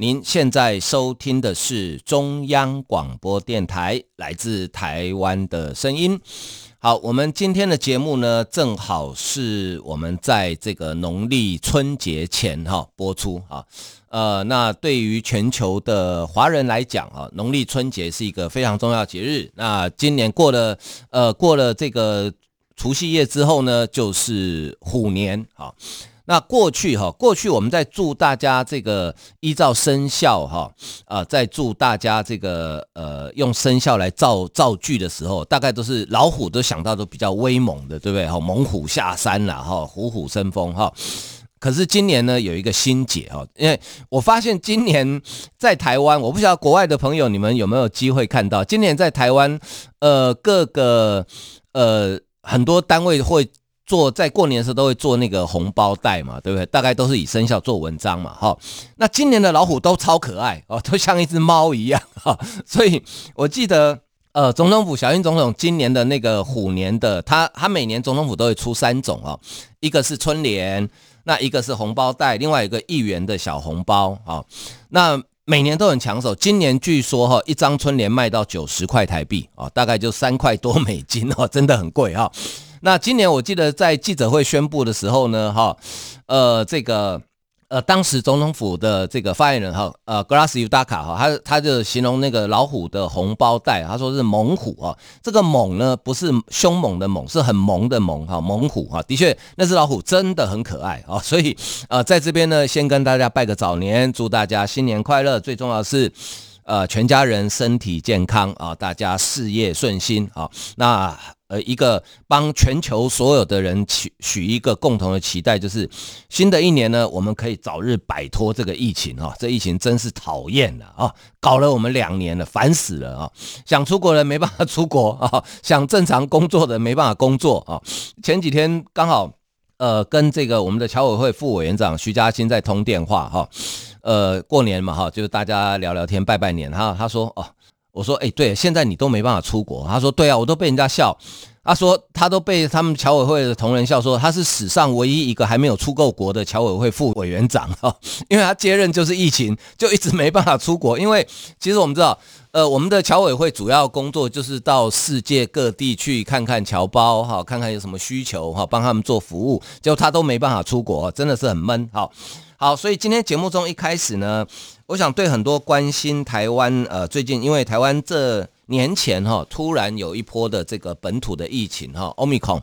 您现在收听的是中央广播电台来自台湾的声音。好，我们今天的节目呢，正好是我们在这个农历春节前哈播出啊。呃，那对于全球的华人来讲啊，农历春节是一个非常重要节日。那今年过了呃过了这个。除夕夜之后呢，就是虎年。啊，那过去哈，过去我们在祝大家这个依照生肖哈啊，在祝大家这个呃用生肖来造造句的时候，大概都是老虎都想到都比较威猛的，对不对？哈，猛虎下山了哈，虎虎生风哈。可是今年呢，有一个心结哈，因为我发现今年在台湾，我不晓得国外的朋友你们有没有机会看到，今年在台湾呃各个呃。很多单位会做，在过年的时候都会做那个红包袋嘛，对不对？大概都是以生肖做文章嘛，哈。那今年的老虎都超可爱哦，都像一只猫一样哈。所以我记得，呃，总统府小英总统今年的那个虎年的，他他每年总统府都会出三种哦，一个是春联，那一个是红包袋，另外一个一元的小红包啊。那每年都很抢手，今年据说哈一张春联卖到九十块台币啊，大概就三块多美金哦，真的很贵哈。那今年我记得在记者会宣布的时候呢，哈，呃，这个。呃，当时总统府的这个发言人哈，呃，Grass Udaka 哈，他他就形容那个老虎的红包袋，他说是猛虎啊。这个猛呢，不是凶猛的猛，是很萌的萌哈，猛虎哈。的确，那只老虎真的很可爱啊。所以呃，在这边呢，先跟大家拜个早年，祝大家新年快乐。最重要的是，呃，全家人身体健康啊，大家事业顺心啊。那。呃，一个帮全球所有的人许许一个共同的期待，就是新的一年呢，我们可以早日摆脱这个疫情啊！这疫情真是讨厌了啊，搞了我们两年了，烦死了啊！想出国的没办法出国啊，想正常工作的没办法工作啊。前几天刚好呃跟这个我们的侨委会副委员长徐嘉欣在通电话哈，呃过年嘛哈，就是大家聊聊天拜拜年哈，他说哦。我说，哎，对，现在你都没办法出国。他说，对啊，我都被人家笑。他说，他都被他们侨委会的同仁笑说，他是史上唯一一个还没有出过国的侨委会副委员长哈，因为他接任就是疫情，就一直没办法出国。因为其实我们知道，呃，我们的侨委会主要工作就是到世界各地去看看侨胞哈，看看有什么需求哈，帮他们做服务。结果他都没办法出国，真的是很闷。好，好，所以今天节目中一开始呢。我想对很多关心台湾，呃，最近因为台湾这年前哈，突然有一波的这个本土的疫情哈，Omicron。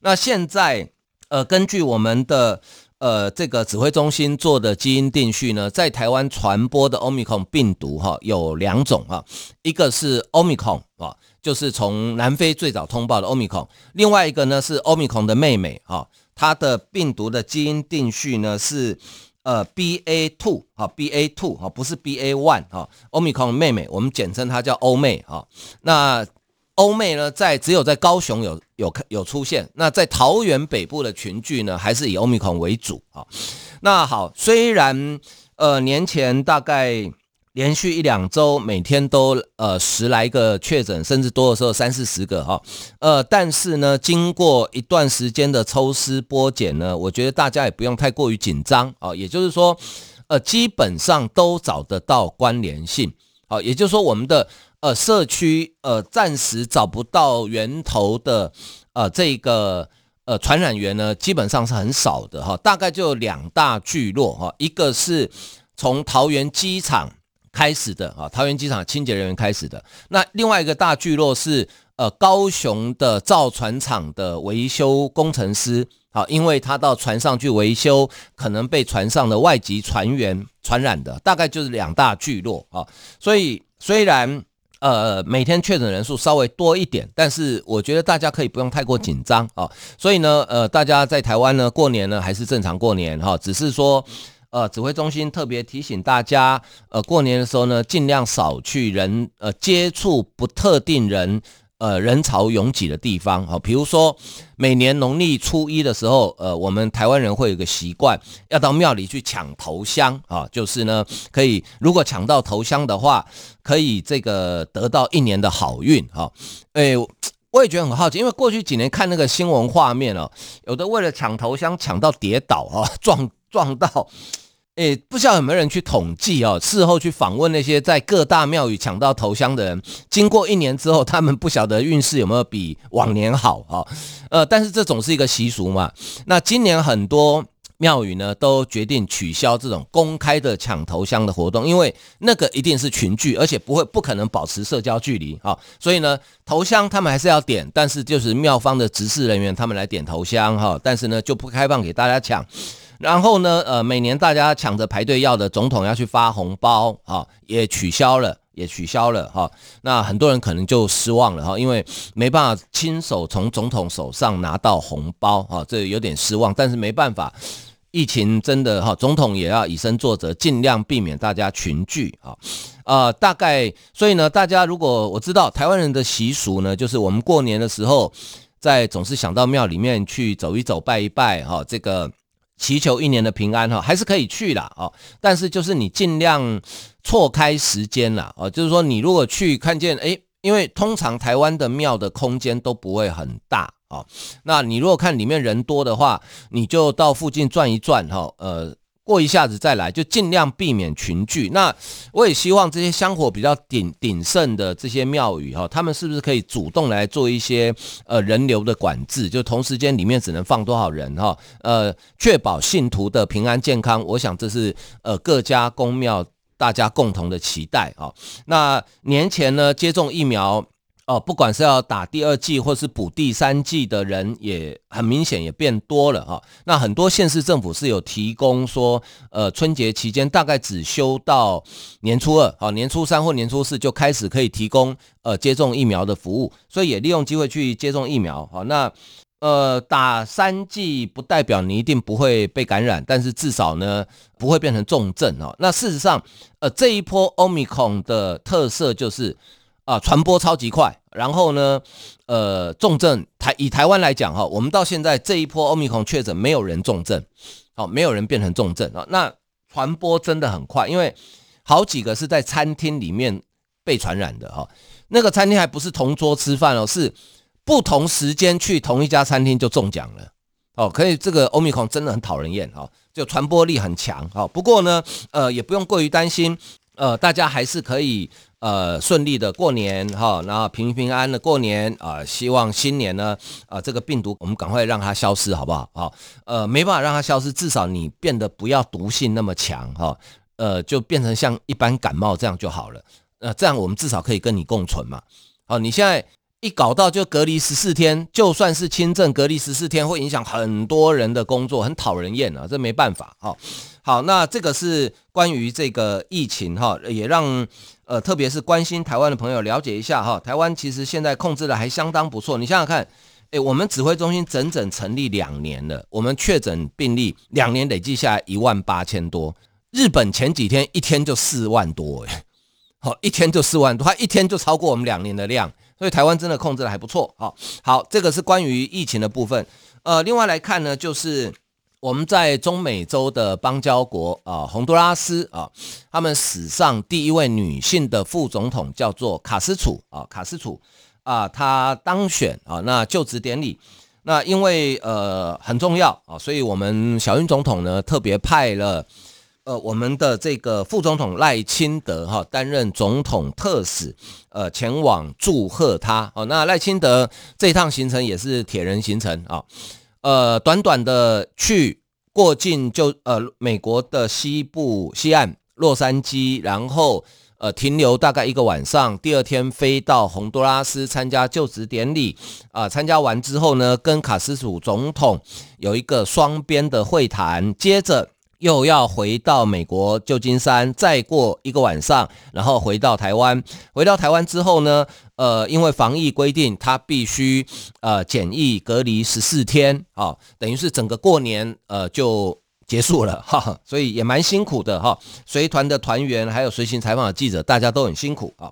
那现在呃，根据我们的呃这个指挥中心做的基因定序呢，在台湾传播的 Omicron 病毒哈有两种哈，一个是 Omicron 啊，就是从南非最早通报的 Omicron，另外一个呢是 Omicron 的妹妹哈，它的病毒的基因定序呢是。呃，B A two 哈，B A two 哈，不是 B A one 哈，Omicron 妹妹，我们简称她叫欧妹哈。那欧妹呢，在只有在高雄有有有出现，那在桃园北部的群聚呢，还是以欧米康为主啊。那好，虽然呃年前大概。连续一两周，每天都呃十来个确诊，甚至多的时候三四十个哈，呃，但是呢，经过一段时间的抽丝剥茧呢，我觉得大家也不用太过于紧张啊。也就是说，呃，基本上都找得到关联性，好，也就是说，我们的呃社区呃暂时找不到源头的呃这个呃传染源呢，基本上是很少的哈，大概就两大聚落哈，一个是从桃园机场。开始的啊，桃园机场清洁人员开始的。那另外一个大聚落是呃高雄的造船厂的维修工程师，好，因为他到船上去维修，可能被船上的外籍船员传染的，大概就是两大聚落啊。所以虽然呃每天确诊人数稍微多一点，但是我觉得大家可以不用太过紧张啊。所以呢，呃，大家在台湾呢过年呢还是正常过年哈，只是说。呃，指挥中心特别提醒大家，呃，过年的时候呢，尽量少去人呃接触不特定人。呃，人潮拥挤的地方，好，比如说每年农历初一的时候，呃，我们台湾人会有个习惯，要到庙里去抢头香啊，就是呢，可以如果抢到头香的话，可以这个得到一年的好运哈。哎，我也觉得很好奇，因为过去几年看那个新闻画面哦，有的为了抢头香抢到跌倒啊，撞撞到。诶，不知道有没有人去统计哦？事后去访问那些在各大庙宇抢到头香的人，经过一年之后，他们不晓得运势有没有比往年好哈？呃，但是这总是一个习俗嘛。那今年很多庙宇呢都决定取消这种公开的抢头香的活动，因为那个一定是群聚，而且不会不可能保持社交距离啊。所以呢，头香他们还是要点，但是就是庙方的执事人员他们来点头香哈，但是呢就不开放给大家抢。然后呢，呃，每年大家抢着排队要的总统要去发红包，哈，也取消了，也取消了，哈。那很多人可能就失望了，哈，因为没办法亲手从总统手上拿到红包，哈，这有点失望。但是没办法，疫情真的，哈，总统也要以身作则，尽量避免大家群聚，哈，呃，大概，所以呢，大家如果我知道台湾人的习俗呢，就是我们过年的时候，在总是想到庙里面去走一走、拜一拜，哈，这个。祈求一年的平安哈，还是可以去啦哦，但是就是你尽量错开时间啦哦，就是说你如果去看见诶，因为通常台湾的庙的空间都不会很大哦，那你如果看里面人多的话，你就到附近转一转哈，呃。过一下子再来，就尽量避免群聚。那我也希望这些香火比较鼎鼎盛的这些庙宇哈，他们是不是可以主动来做一些呃人流的管制？就同时间里面只能放多少人哈？呃，确保信徒的平安健康。我想这是呃各家公庙大家共同的期待啊。那年前呢，接种疫苗。哦，不管是要打第二剂或是补第三剂的人，也很明显也变多了哈。那很多县市政府是有提供说，呃，春节期间大概只休到年初二，好，年初三或年初四就开始可以提供呃接种疫苗的服务，所以也利用机会去接种疫苗。好，那呃打三剂不代表你一定不会被感染，但是至少呢不会变成重症哦。那事实上，呃这一波 Omicron 的特色就是。啊，传播超级快，然后呢，呃，重症台以台湾来讲哈，我们到现在这一波欧米孔确诊没有人重症，好，没有人变成重症啊。那传播真的很快，因为好几个是在餐厅里面被传染的哈。那个餐厅还不是同桌吃饭哦，是不同时间去同一家餐厅就中奖了哦。可以，这个欧米孔真的很讨人厌哈，就传播力很强哈。不过呢，呃，也不用过于担心，呃，大家还是可以。呃，顺利的过年哈，然后平平安安的过年啊、希望新年呢，啊、这个病毒我们赶快让它消失，好不好？好，呃，没办法让它消失，至少你变得不要毒性那么强哈，呃，就变成像一般感冒这样就好了，那，这样我们至少可以跟你共存嘛。好，你现在一搞到就隔离十四天，就算是轻症隔离十四天，会影响很多人的工作，很讨人厌啊，这没办法哈。好，那这个是关于这个疫情哈，也让呃，特别是关心台湾的朋友了解一下哈。台湾其实现在控制的还相当不错。你想想看，诶，我们指挥中心整整成立两年了，我们确诊病例两年累计下来一万八千多。日本前几天一天就四万多，诶，好，一天就四万多，它一天就超过我们两年的量，所以台湾真的控制的还不错。啊，好，这个是关于疫情的部分。呃，另外来看呢，就是。我们在中美洲的邦交国啊，洪都拉斯啊，他们史上第一位女性的副总统叫做卡斯楚啊，卡斯楚啊，她当选啊，那就职典礼，那因为呃很重要啊，所以我们小英总统呢特别派了呃我们的这个副总统赖清德哈担任总统特使，呃前往祝贺他哦，那赖清德这趟行程也是铁人行程啊。呃，短短的去过境就呃美国的西部西岸洛杉矶，然后呃停留大概一个晚上，第二天飞到洪都拉斯参加就职典礼啊，参加完之后呢，跟卡斯楚总统有一个双边的会谈，接着。又要回到美国旧金山，再过一个晚上，然后回到台湾。回到台湾之后呢，呃，因为防疫规定，他必须呃检疫隔离十四天啊，等于是整个过年呃就结束了 哈，所以也蛮辛苦的哈。随团的团员还有随行采访的记者，大家都很辛苦啊。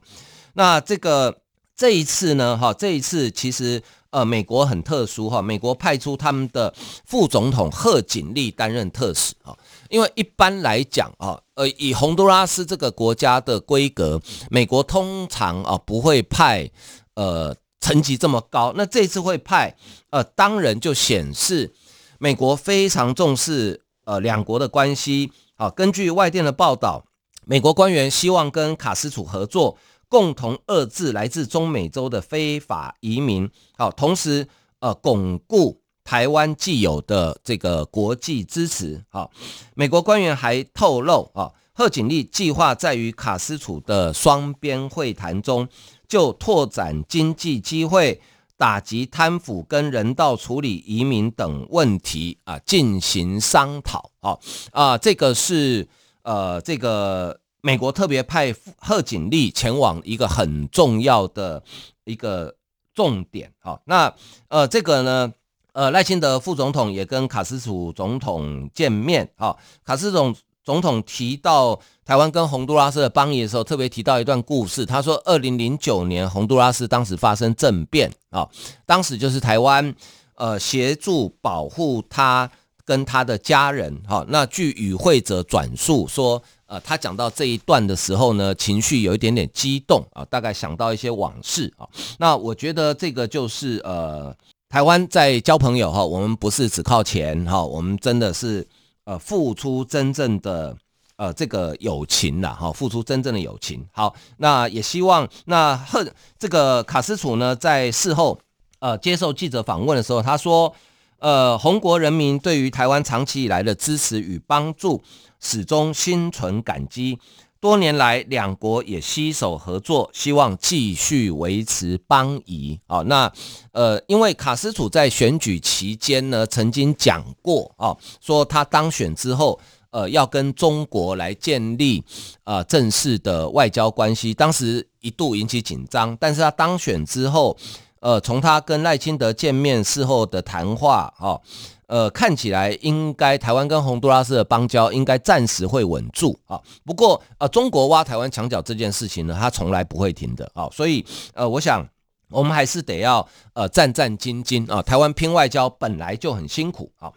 那这个这一次呢，哈，这一次其实呃，美国很特殊哈，美国派出他们的副总统贺锦丽担任特使啊。因为一般来讲啊，呃，以洪都拉斯这个国家的规格，美国通常啊不会派呃层级这么高。那这次会派呃，当然就显示美国非常重视。呃，两国的关系啊，根据外电的报道，美国官员希望跟卡斯楚合作，共同遏制来自中美洲的非法移民，好，同时呃，巩固台湾既有的这个国际支持。好，美国官员还透露啊，贺锦丽计划在与卡斯楚的双边会谈中，就拓展经济机会。打击贪腐跟人道处理移民等问题啊，进行商讨啊啊，这个是呃，这个美国特别派贺锦丽前往一个很重要的一个重点啊。那呃，这个呢，呃，赖清德副总统也跟卡斯楚总统见面啊，卡斯总。总统提到台湾跟洪都拉斯的邦谊的时候，特别提到一段故事。他说，二零零九年洪都拉斯当时发生政变啊，当时就是台湾呃协助保护他跟他的家人。哈，那据与会者转述说，呃，他讲到这一段的时候呢，情绪有一点点激动啊，大概想到一些往事啊。那我觉得这个就是呃，台湾在交朋友哈，我们不是只靠钱哈，我们真的是。呃，付出真正的呃这个友情了哈，付出真正的友情。好，那也希望那贺这个卡斯楚呢，在事后呃接受记者访问的时候，他说，呃，洪国人民对于台湾长期以来的支持与帮助，始终心存感激。多年来，两国也携手合作，希望继续维持邦谊。啊，那呃，因为卡斯楚在选举期间呢，曾经讲过啊，说他当选之后，呃，要跟中国来建立呃正式的外交关系。当时一度引起紧张，但是他当选之后，呃，从他跟赖清德见面事后的谈话，啊。呃，看起来应该台湾跟洪都拉斯的邦交应该暂时会稳住啊。不过呃，中国挖台湾墙角这件事情呢，它从来不会停的啊。所以呃，我想我们还是得要呃战战兢兢啊。台湾拼外交本来就很辛苦啊。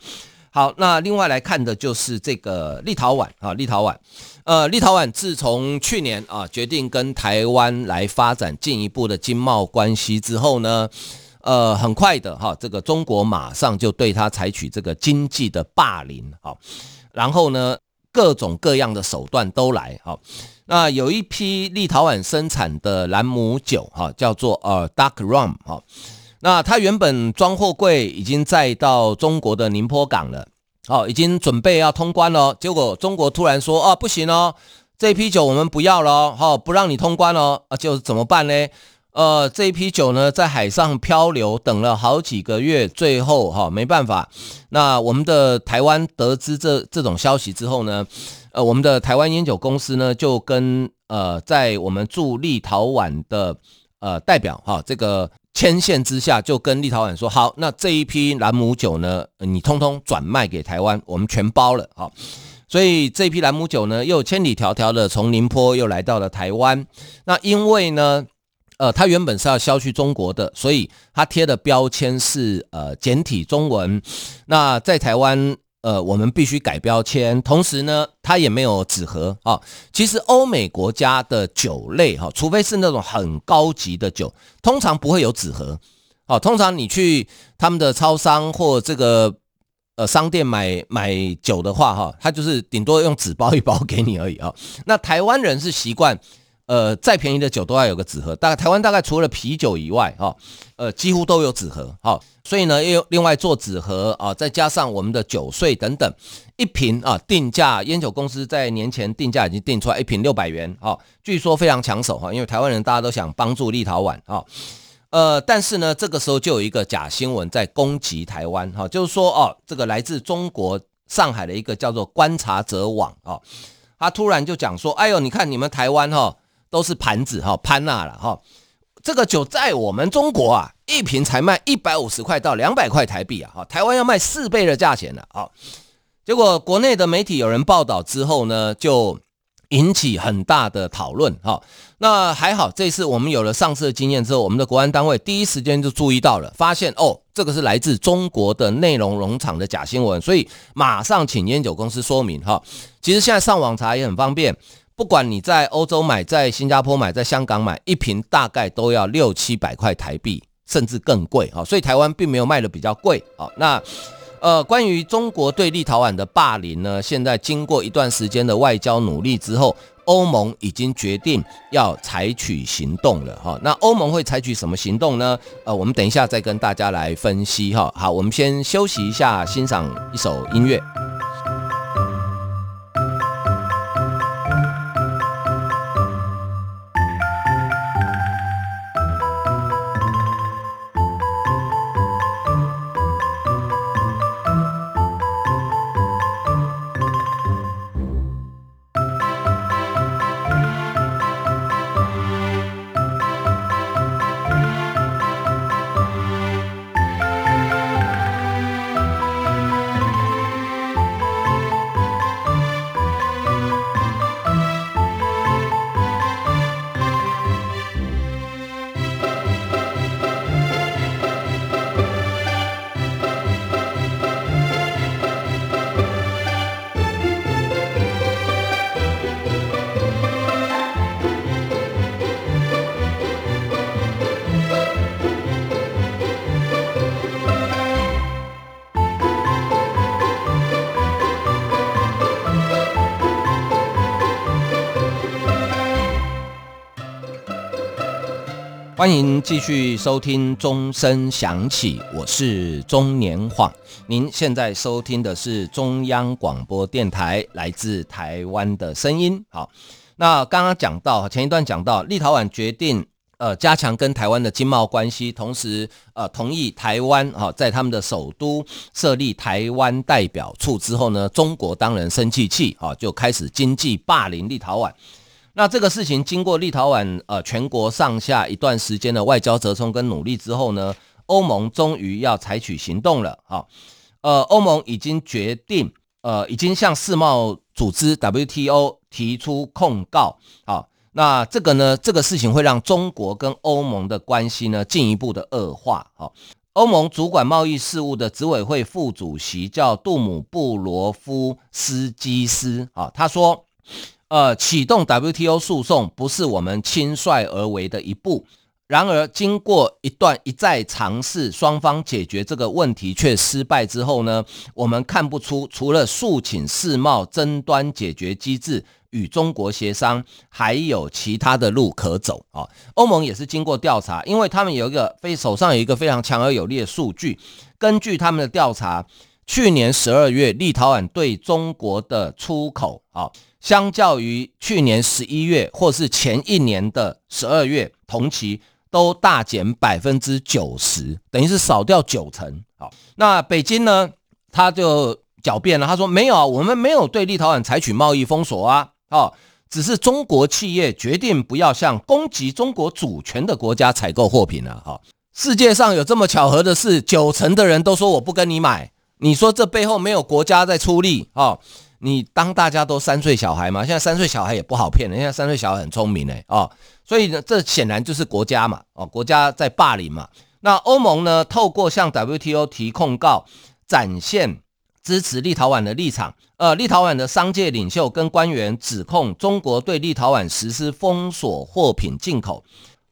好，那另外来看的就是这个立陶宛啊，立陶宛呃，立陶宛自从去年啊决定跟台湾来发展进一步的经贸关系之后呢。呃，很快的哈，这个中国马上就对他采取这个经济的霸凌，好，然后呢，各种各样的手段都来，哈，那有一批立陶宛生产的兰姆酒，哈，叫做呃 Dark Rum，哈，那它原本装货柜已经载到中国的宁波港了，哦，已经准备要通关了，结果中国突然说，啊，不行哦，这批酒我们不要了，好，不让你通关了，啊，就怎么办呢？呃，这一批酒呢，在海上漂流，等了好几个月，最后哈、哦、没办法。那我们的台湾得知这这种消息之后呢，呃，我们的台湾烟酒公司呢，就跟呃在我们驻立陶宛的呃代表哈、哦，这个牵线之下，就跟立陶宛说，好，那这一批兰姆酒呢，你通通转卖给台湾，我们全包了，哈、所以这批兰姆酒呢，又千里迢迢的从宁波又来到了台湾。那因为呢。呃，它原本是要销去中国的，所以它贴的标签是呃简体中文。那在台湾，呃，我们必须改标签，同时呢，它也没有纸盒啊。其实欧美国家的酒类哈，除非是那种很高级的酒，通常不会有纸盒。哦，通常你去他们的超商或这个呃商店买买酒的话，哈，它就是顶多用纸包一包给你而已啊。那台湾人是习惯。呃，再便宜的酒都要有个纸盒。大概台湾大概除了啤酒以外，哈，呃，几乎都有纸盒。好，所以呢，又另外做纸盒啊，再加上我们的酒税等等，一瓶啊，定价烟酒公司在年前定价已经定出来，一瓶六百元。哈，据说非常抢手哈，因为台湾人大家都想帮助立陶宛啊。呃，但是呢，这个时候就有一个假新闻在攻击台湾哈，就是说哦，这个来自中国上海的一个叫做观察者网啊，他突然就讲说，哎呦，你看你们台湾哈。都是盘子哈，潘娜了哈。这个酒在我们中国啊，一瓶才卖一百五十块到两百块台币啊，哈，台湾要卖四倍的价钱了啊。结果国内的媒体有人报道之后呢，就引起很大的讨论。哈，那还好，这次我们有了上次的经验之后，我们的国安单位第一时间就注意到了，发现哦，这个是来自中国的内容农场的假新闻，所以马上请烟酒公司说明。哈，其实现在上网查也很方便。不管你在欧洲买，在新加坡买，在香港买，一瓶大概都要六七百块台币，甚至更贵啊！所以台湾并没有卖的比较贵啊。那呃，关于中国对立陶宛的霸凌呢，现在经过一段时间的外交努力之后，欧盟已经决定要采取行动了哈。那欧盟会采取什么行动呢？呃，我们等一下再跟大家来分析哈。好，我们先休息一下，欣赏一首音乐。欢迎继续收听钟声响起，我是钟年晃。您现在收听的是中央广播电台来自台湾的声音。好，那刚刚讲到前一段讲到，立陶宛决定呃加强跟台湾的经贸关系，同时呃同意台湾哈在他们的首都设立台湾代表处之后呢，中国当然生气气啊，就开始经济霸凌立陶宛。那这个事情经过立陶宛呃全国上下一段时间的外交折冲跟努力之后呢，欧盟终于要采取行动了。好，呃，欧盟已经决定，呃，已经向世贸组织 WTO 提出控告。好，那这个呢，这个事情会让中国跟欧盟的关系呢进一步的恶化。好，欧盟主管贸易事务的执委会副主席叫杜姆布罗夫斯基斯。啊，他说。呃，启动 WTO 诉讼不是我们轻率而为的一步。然而，经过一段一再尝试，双方解决这个问题却失败之后呢，我们看不出除了诉请世贸争端解决机制与中国协商，还有其他的路可走啊。欧盟也是经过调查，因为他们有一个非手上有一个非常强而有力的数据，根据他们的调查，去年十二月立陶宛对中国的出口啊。相较于去年十一月或是前一年的十二月同期，都大减百分之九十，等于是少掉九成。好，那北京呢，他就狡辩了，他说没有啊，我们没有对立陶宛采取贸易封锁啊，哦，只是中国企业决定不要向攻击中国主权的国家采购货品了。哈，世界上有这么巧合的事，九成的人都说我不跟你买，你说这背后没有国家在出力啊？你当大家都三岁小孩吗？现在三岁小孩也不好骗了，现在三岁小孩很聪明哎哦，所以呢，这显然就是国家嘛哦，国家在霸凌嘛。那欧盟呢，透过向 WTO 提控告，展现支持立陶宛的立场。呃，立陶宛的商界领袖跟官员指控中国对立陶宛实施封锁货品进口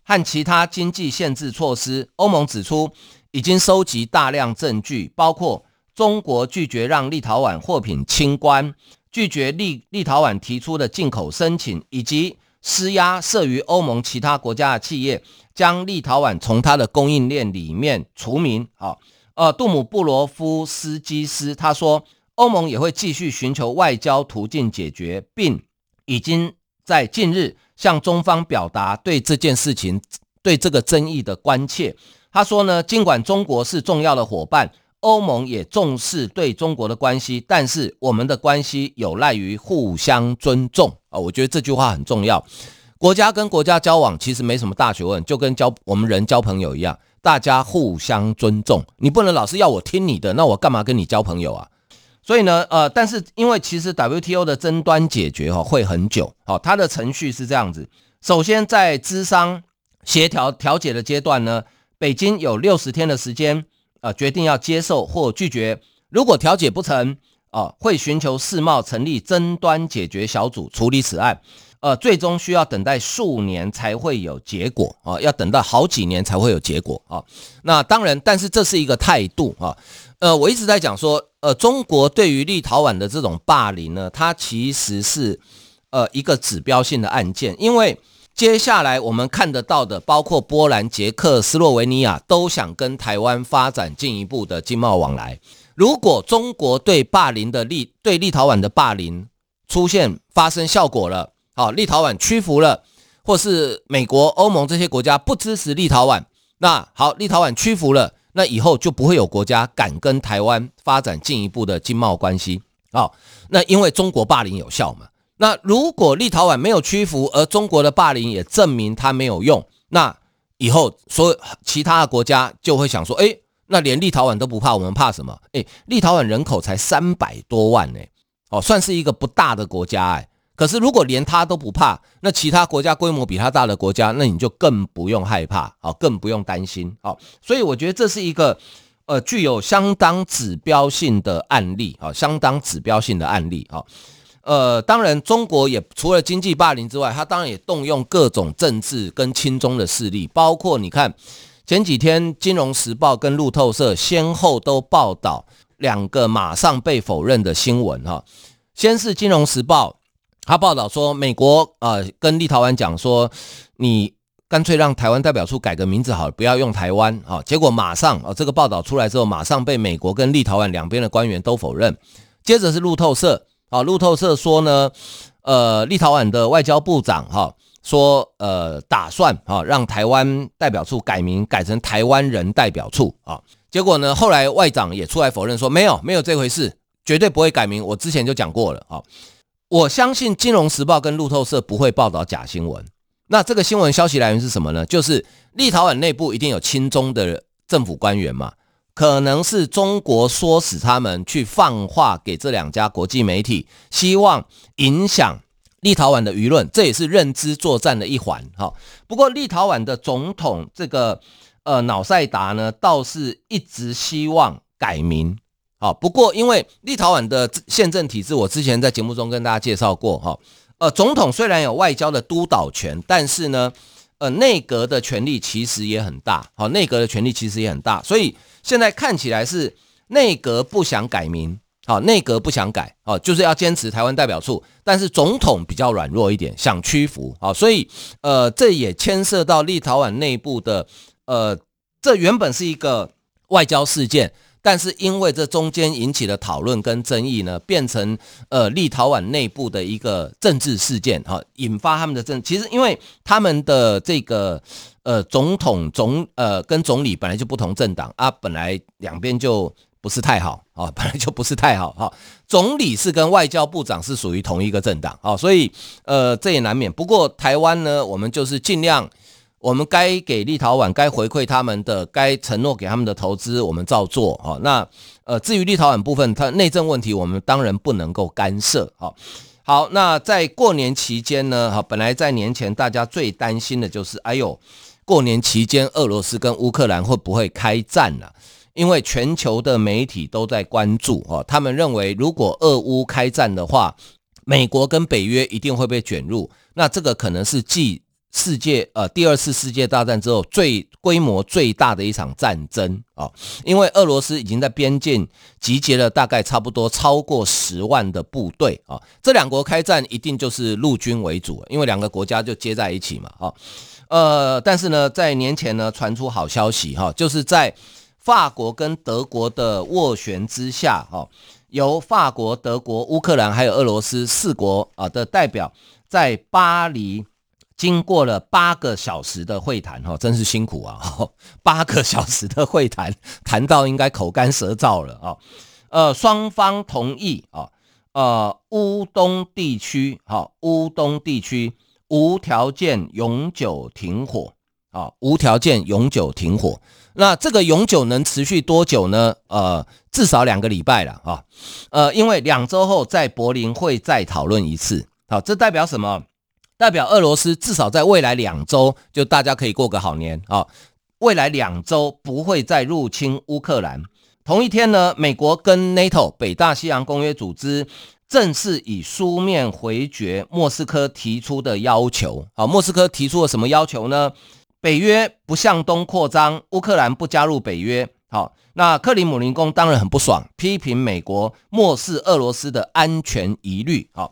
和其他经济限制措施。欧盟指出，已经收集大量证据，包括。中国拒绝让立陶宛货品清关，拒绝立立陶宛提出的进口申请，以及施压设于欧盟其他国家的企业，将立陶宛从它的供应链里面除名。好，呃，杜姆布罗夫斯基斯他说，欧盟也会继续寻求外交途径解决，并已经在近日向中方表达对这件事情、对这个争议的关切。他说呢，尽管中国是重要的伙伴。欧盟也重视对中国的关系，但是我们的关系有赖于互相尊重啊！我觉得这句话很重要。国家跟国家交往其实没什么大学问，就跟交我们人交朋友一样，大家互相尊重。你不能老是要我听你的，那我干嘛跟你交朋友啊？所以呢，呃，但是因为其实 WTO 的争端解决哈会很久，好，它的程序是这样子：首先在咨商协调调解的阶段呢，北京有六十天的时间，呃，决定要接受或拒绝。如果调解不成，啊，会寻求世贸成立争端解决小组处理此案。呃，最终需要等待数年才会有结果啊，要等到好几年才会有结果啊。那当然，但是这是一个态度啊。呃，我一直在讲说，呃，中国对于立陶宛的这种霸凌呢，它其实是呃一个指标性的案件，因为接下来我们看得到的，包括波兰、捷克斯洛维尼亚都想跟台湾发展进一步的经贸往来。如果中国对霸凌的立对立陶宛的霸凌出现发生效果了。好，立陶宛屈服了，或是美国、欧盟这些国家不支持立陶宛，那好，立陶宛屈服了，那以后就不会有国家敢跟台湾发展进一步的经贸关系。好，那因为中国霸凌有效嘛。那如果立陶宛没有屈服，而中国的霸凌也证明它没有用，那以后所有其他的国家就会想说，哎，那连立陶宛都不怕，我们怕什么？哎，立陶宛人口才三百多万呢，哦，算是一个不大的国家哎。可是，如果连他都不怕，那其他国家规模比他大的国家，那你就更不用害怕，好，更不用担心，哦。所以我觉得这是一个，呃，具有相当指标性的案例，好，相当指标性的案例，好。呃，当然，中国也除了经济霸凌之外，他当然也动用各种政治跟亲中的势力，包括你看前几天《金融时报》跟路透社先后都报道两个马上被否认的新闻，哈。先是《金融时报》。他报道说，美国呃跟立陶宛讲说，你干脆让台湾代表处改个名字好了，不要用台湾啊。结果马上啊，这个报道出来之后，马上被美国跟立陶宛两边的官员都否认。接着是路透社啊，路透社说呢，呃，立陶宛的外交部长哈说，呃，打算啊让台湾代表处改名改成台湾人代表处啊。结果呢，后来外长也出来否认说，没有没有这回事，绝对不会改名，我之前就讲过了啊。我相信《金融时报》跟路透社不会报道假新闻。那这个新闻消息来源是什么呢？就是立陶宛内部一定有亲中的政府官员嘛，可能是中国唆使他们去放话给这两家国际媒体，希望影响立陶宛的舆论，这也是认知作战的一环。哈，不过立陶宛的总统这个呃瑙塞达呢，倒是一直希望改名。好，不过因为立陶宛的宪政体制，我之前在节目中跟大家介绍过哈。呃，总统虽然有外交的督导权，但是呢，呃，内阁的权力其实也很大。好，内阁的权力其实也很大，所以现在看起来是内阁不想改名，好，内阁不想改，好，就是要坚持台湾代表处，但是总统比较软弱一点，想屈服，好，所以呃，这也牵涉到立陶宛内部的，呃，这原本是一个外交事件。但是因为这中间引起的讨论跟争议呢，变成呃立陶宛内部的一个政治事件哈，引发他们的政。其实因为他们的这个呃总统总呃跟总理本来就不同政党啊，本来两边就不是太好啊，本来就不是太好哈。总理是跟外交部长是属于同一个政党啊，所以呃这也难免。不过台湾呢，我们就是尽量。我们该给立陶宛该回馈他们的，该承诺给他们的投资，我们照做哈。那呃，至于立陶宛部分，它内政问题，我们当然不能够干涉。好，好，那在过年期间呢，哈，本来在年前大家最担心的就是，哎呦，过年期间俄罗斯跟乌克兰会不会开战呢？因为全球的媒体都在关注哈，他们认为如果俄乌开战的话，美国跟北约一定会被卷入，那这个可能是继。世界呃，第二次世界大战之后最规模最大的一场战争啊，因为俄罗斯已经在边境集结了大概差不多超过十万的部队啊，这两国开战一定就是陆军为主，因为两个国家就接在一起嘛啊，呃，但是呢，在年前呢传出好消息哈，就是在法国跟德国的斡旋之下哈，由法国、德国、乌克兰还有俄罗斯四国啊的代表在巴黎。经过了八个小时的会谈，哈，真是辛苦啊！八个小时的会谈，谈到应该口干舌燥了啊。呃，双方同意啊，呃，乌东地区，哈，乌东地区无条件永久停火，啊，无条件永久停火。那这个永久能持续多久呢？呃，至少两个礼拜了啊。呃，因为两周后在柏林会再讨论一次。好，这代表什么？代表俄罗斯至少在未来两周，就大家可以过个好年啊。未来两周不会再入侵乌克兰。同一天呢，美国跟 NATO 北大西洋公约组织正式以书面回绝莫斯科提出的要求。好，莫斯科提出了什么要求呢？北约不向东扩张，乌克兰不加入北约。好，那克里姆林宫当然很不爽，批评美国漠视俄罗斯的安全疑虑。好。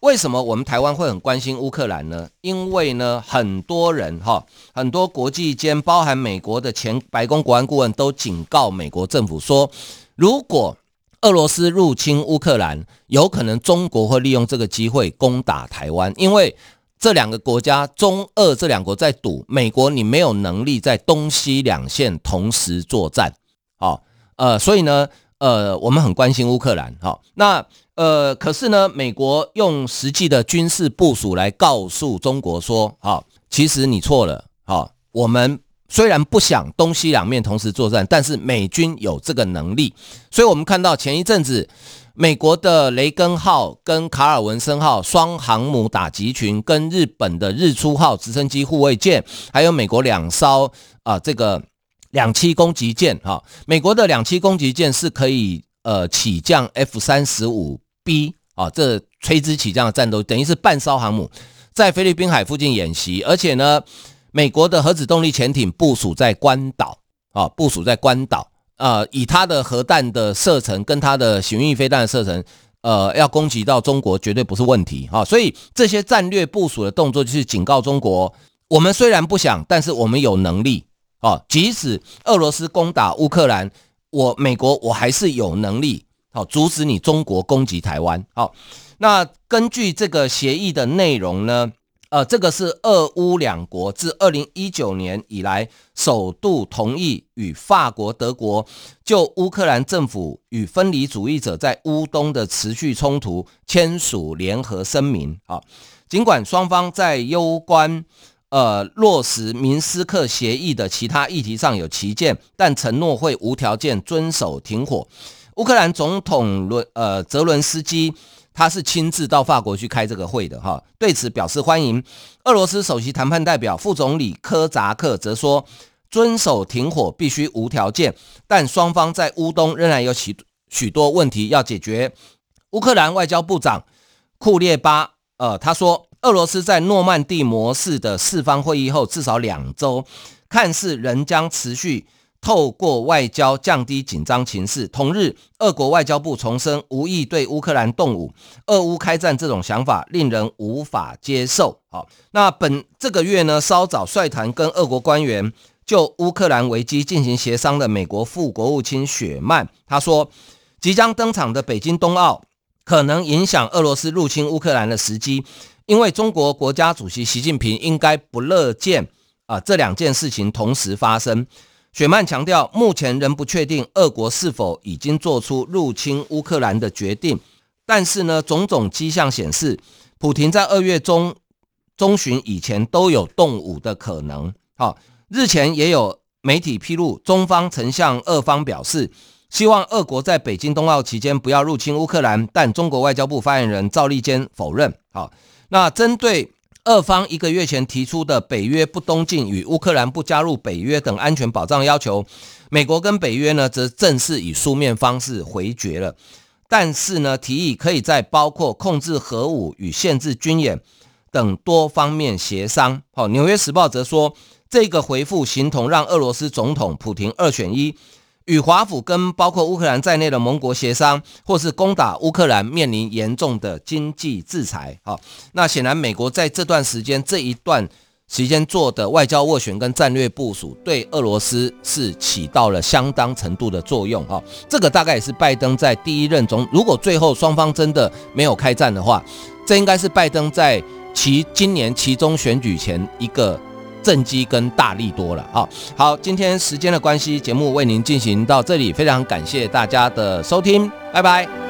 为什么我们台湾会很关心乌克兰呢？因为呢，很多人哈，很多国际间，包含美国的前白宫国安顾问都警告美国政府说，如果俄罗斯入侵乌克兰，有可能中国会利用这个机会攻打台湾，因为这两个国家中俄这两国在赌，美国你没有能力在东西两线同时作战，好，呃，所以呢，呃，我们很关心乌克兰，好，那。呃，可是呢，美国用实际的军事部署来告诉中国说，好，其实你错了，好，我们虽然不想东西两面同时作战，但是美军有这个能力，所以我们看到前一阵子，美国的雷根号跟卡尔文森号双航母打击群，跟日本的日出号直升机护卫舰，还有美国两艘啊这个两栖攻击舰，哈，美国的两栖攻击舰是可以呃起降 F 三十五。B 啊，这垂直起降的战斗等于是半艘航母在菲律宾海附近演习，而且呢，美国的核子动力潜艇部署在关岛啊，部署在关岛，呃，以它的核弹的射程跟它的巡弋飞弹的射程，呃，要攻击到中国绝对不是问题啊，所以这些战略部署的动作就是警告中国，我们虽然不想，但是我们有能力啊，即使俄罗斯攻打乌克兰，我美国我还是有能力。好，阻止你中国攻击台湾。好，那根据这个协议的内容呢，呃，这个是俄乌两国自二零一九年以来首度同意与法国、德国就乌克兰政府与分离主义者在乌东的持续冲突签署联合声明。啊，尽管双方在攸关呃落实明斯克协议的其他议题上有歧见，但承诺会无条件遵守停火。乌克兰总统伦呃泽伦斯基，他是亲自到法国去开这个会的哈，对此表示欢迎。俄罗斯首席谈判代表副总理科扎克则说，遵守停火必须无条件，但双方在乌东仍然有许许多问题要解决。乌克兰外交部长库列巴呃他说，俄罗斯在诺曼底模式的四方会议后至少两周，看似仍将持续。透过外交降低紧张情势。同日，俄国外交部重申无意对乌克兰动武，俄乌开战这种想法令人无法接受。好，那本这个月呢，稍早率团跟俄国官员就乌克兰危机进行协商的美国副国务卿雪曼，他说，即将登场的北京冬奥可能影响俄罗斯入侵乌克兰的时机，因为中国国家主席习近平应该不乐见啊这两件事情同时发生。雪曼强调，目前仍不确定俄国是否已经做出入侵乌克兰的决定，但是呢，种种迹象显示，普亭在二月中中旬以前都有动武的可能。好，日前也有媒体披露，中方曾向俄方表示，希望俄国在北京冬奥期间不要入侵乌克兰，但中国外交部发言人赵立坚否认。好，那针对。俄方一个月前提出的北约不东进与乌克兰不加入北约等安全保障要求，美国跟北约呢则正式以书面方式回绝了。但是呢，提议可以在包括控制核武与限制军演等多方面协商。好，《纽约时报》则说，这个回复形同让俄罗斯总统普亭二选一。与华府跟包括乌克兰在内的盟国协商，或是攻打乌克兰，面临严重的经济制裁。好，那显然美国在这段时间这一段时间做的外交斡旋跟战略部署，对俄罗斯是起到了相当程度的作用。哈，这个大概也是拜登在第一任中，如果最后双方真的没有开战的话，这应该是拜登在其今年其中选举前一个。正机跟大力多了啊！好，今天时间的关系，节目为您进行到这里，非常感谢大家的收听，拜拜。